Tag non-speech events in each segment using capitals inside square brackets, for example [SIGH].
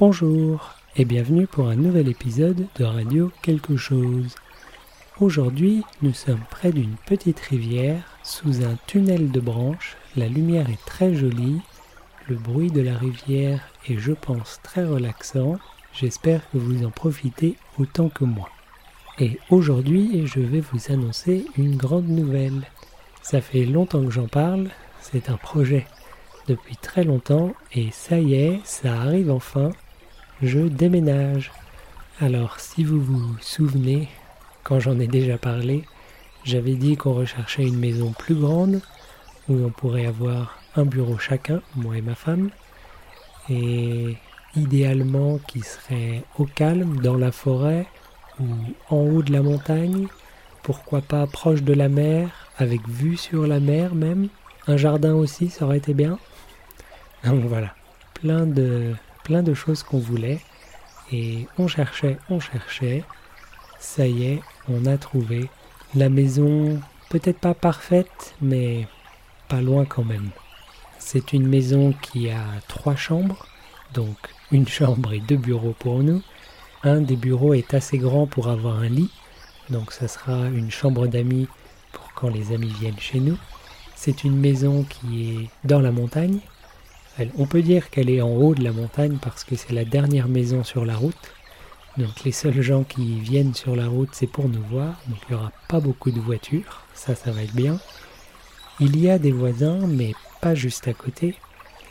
Bonjour et bienvenue pour un nouvel épisode de Radio Quelque chose. Aujourd'hui, nous sommes près d'une petite rivière, sous un tunnel de branches. La lumière est très jolie, le bruit de la rivière est, je pense, très relaxant. J'espère que vous en profitez autant que moi. Et aujourd'hui, je vais vous annoncer une grande nouvelle. Ça fait longtemps que j'en parle, c'est un projet depuis très longtemps et ça y est, ça arrive enfin je déménage. Alors si vous vous souvenez, quand j'en ai déjà parlé, j'avais dit qu'on recherchait une maison plus grande, où on pourrait avoir un bureau chacun, moi et ma femme, et idéalement qui serait au calme, dans la forêt, ou en haut de la montagne, pourquoi pas proche de la mer, avec vue sur la mer même. Un jardin aussi, ça aurait été bien. [LAUGHS] Donc voilà, plein de plein de choses qu'on voulait. Et on cherchait, on cherchait. Ça y est, on a trouvé la maison, peut-être pas parfaite, mais pas loin quand même. C'est une maison qui a trois chambres, donc une [LAUGHS] chambre et deux bureaux pour nous. Un des bureaux est assez grand pour avoir un lit, donc ça sera une chambre d'amis pour quand les amis viennent chez nous. C'est une maison qui est dans la montagne, on peut dire qu'elle est en haut de la montagne parce que c'est la dernière maison sur la route. Donc les seuls gens qui viennent sur la route, c'est pour nous voir. Donc il n'y aura pas beaucoup de voitures. Ça, ça va être bien. Il y a des voisins, mais pas juste à côté.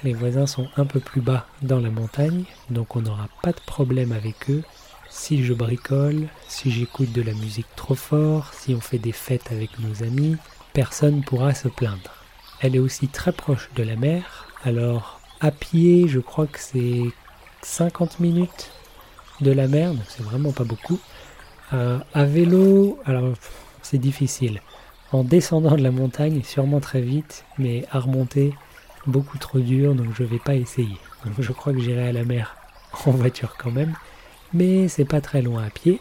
Les voisins sont un peu plus bas dans la montagne, donc on n'aura pas de problème avec eux. Si je bricole, si j'écoute de la musique trop fort, si on fait des fêtes avec nos amis, personne pourra se plaindre. Elle est aussi très proche de la mer, alors à pied, je crois que c'est 50 minutes de la mer, donc c'est vraiment pas beaucoup. Euh, à vélo, alors c'est difficile. En descendant de la montagne, sûrement très vite, mais à remonter, beaucoup trop dur, donc je vais pas essayer. Je crois que j'irai à la mer [LAUGHS] en voiture quand même, mais c'est pas très loin à pied.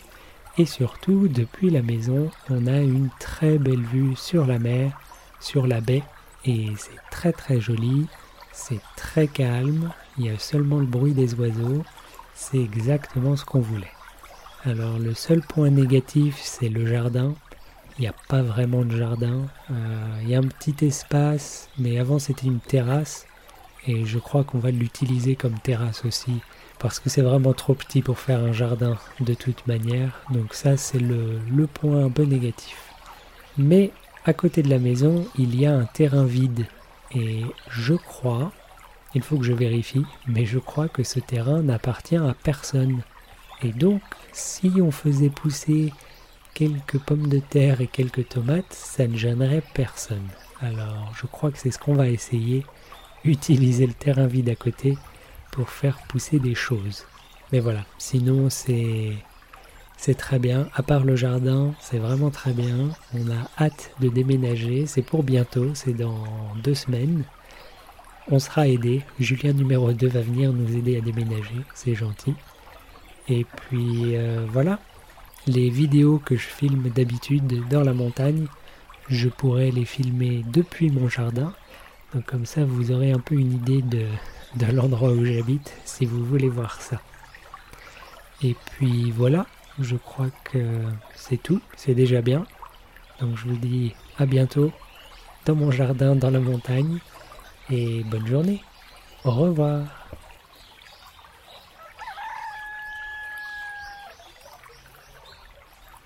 Et surtout, depuis la maison, on a une très belle vue sur la mer, sur la baie, et c'est très très joli. C'est très calme, il y a seulement le bruit des oiseaux, c'est exactement ce qu'on voulait. Alors le seul point négatif c'est le jardin, il n'y a pas vraiment de jardin, euh, il y a un petit espace, mais avant c'était une terrasse, et je crois qu'on va l'utiliser comme terrasse aussi, parce que c'est vraiment trop petit pour faire un jardin de toute manière, donc ça c'est le, le point un peu négatif. Mais à côté de la maison, il y a un terrain vide et je crois, il faut que je vérifie, mais je crois que ce terrain n'appartient à personne. Et donc, si on faisait pousser quelques pommes de terre et quelques tomates, ça ne gênerait personne. Alors, je crois que c'est ce qu'on va essayer, [LAUGHS] utiliser le terrain vide à côté pour faire pousser des choses. Mais voilà, sinon c'est c'est très bien. À part le jardin, c'est vraiment très bien. On a hâte de déménager. C'est pour bientôt, c'est dans deux semaines. On sera aidé. Julien numéro 2 va venir nous aider à déménager. C'est gentil. Et puis euh, voilà. Les vidéos que je filme d'habitude dans la montagne, je pourrais les filmer depuis mon jardin. Donc comme ça, vous aurez un peu une idée de, de l'endroit où j'habite si vous voulez voir ça. Et puis voilà, je crois que c'est tout, c'est déjà bien. Donc je vous dis à bientôt dans mon jardin dans la montagne et bonne journée. Au revoir.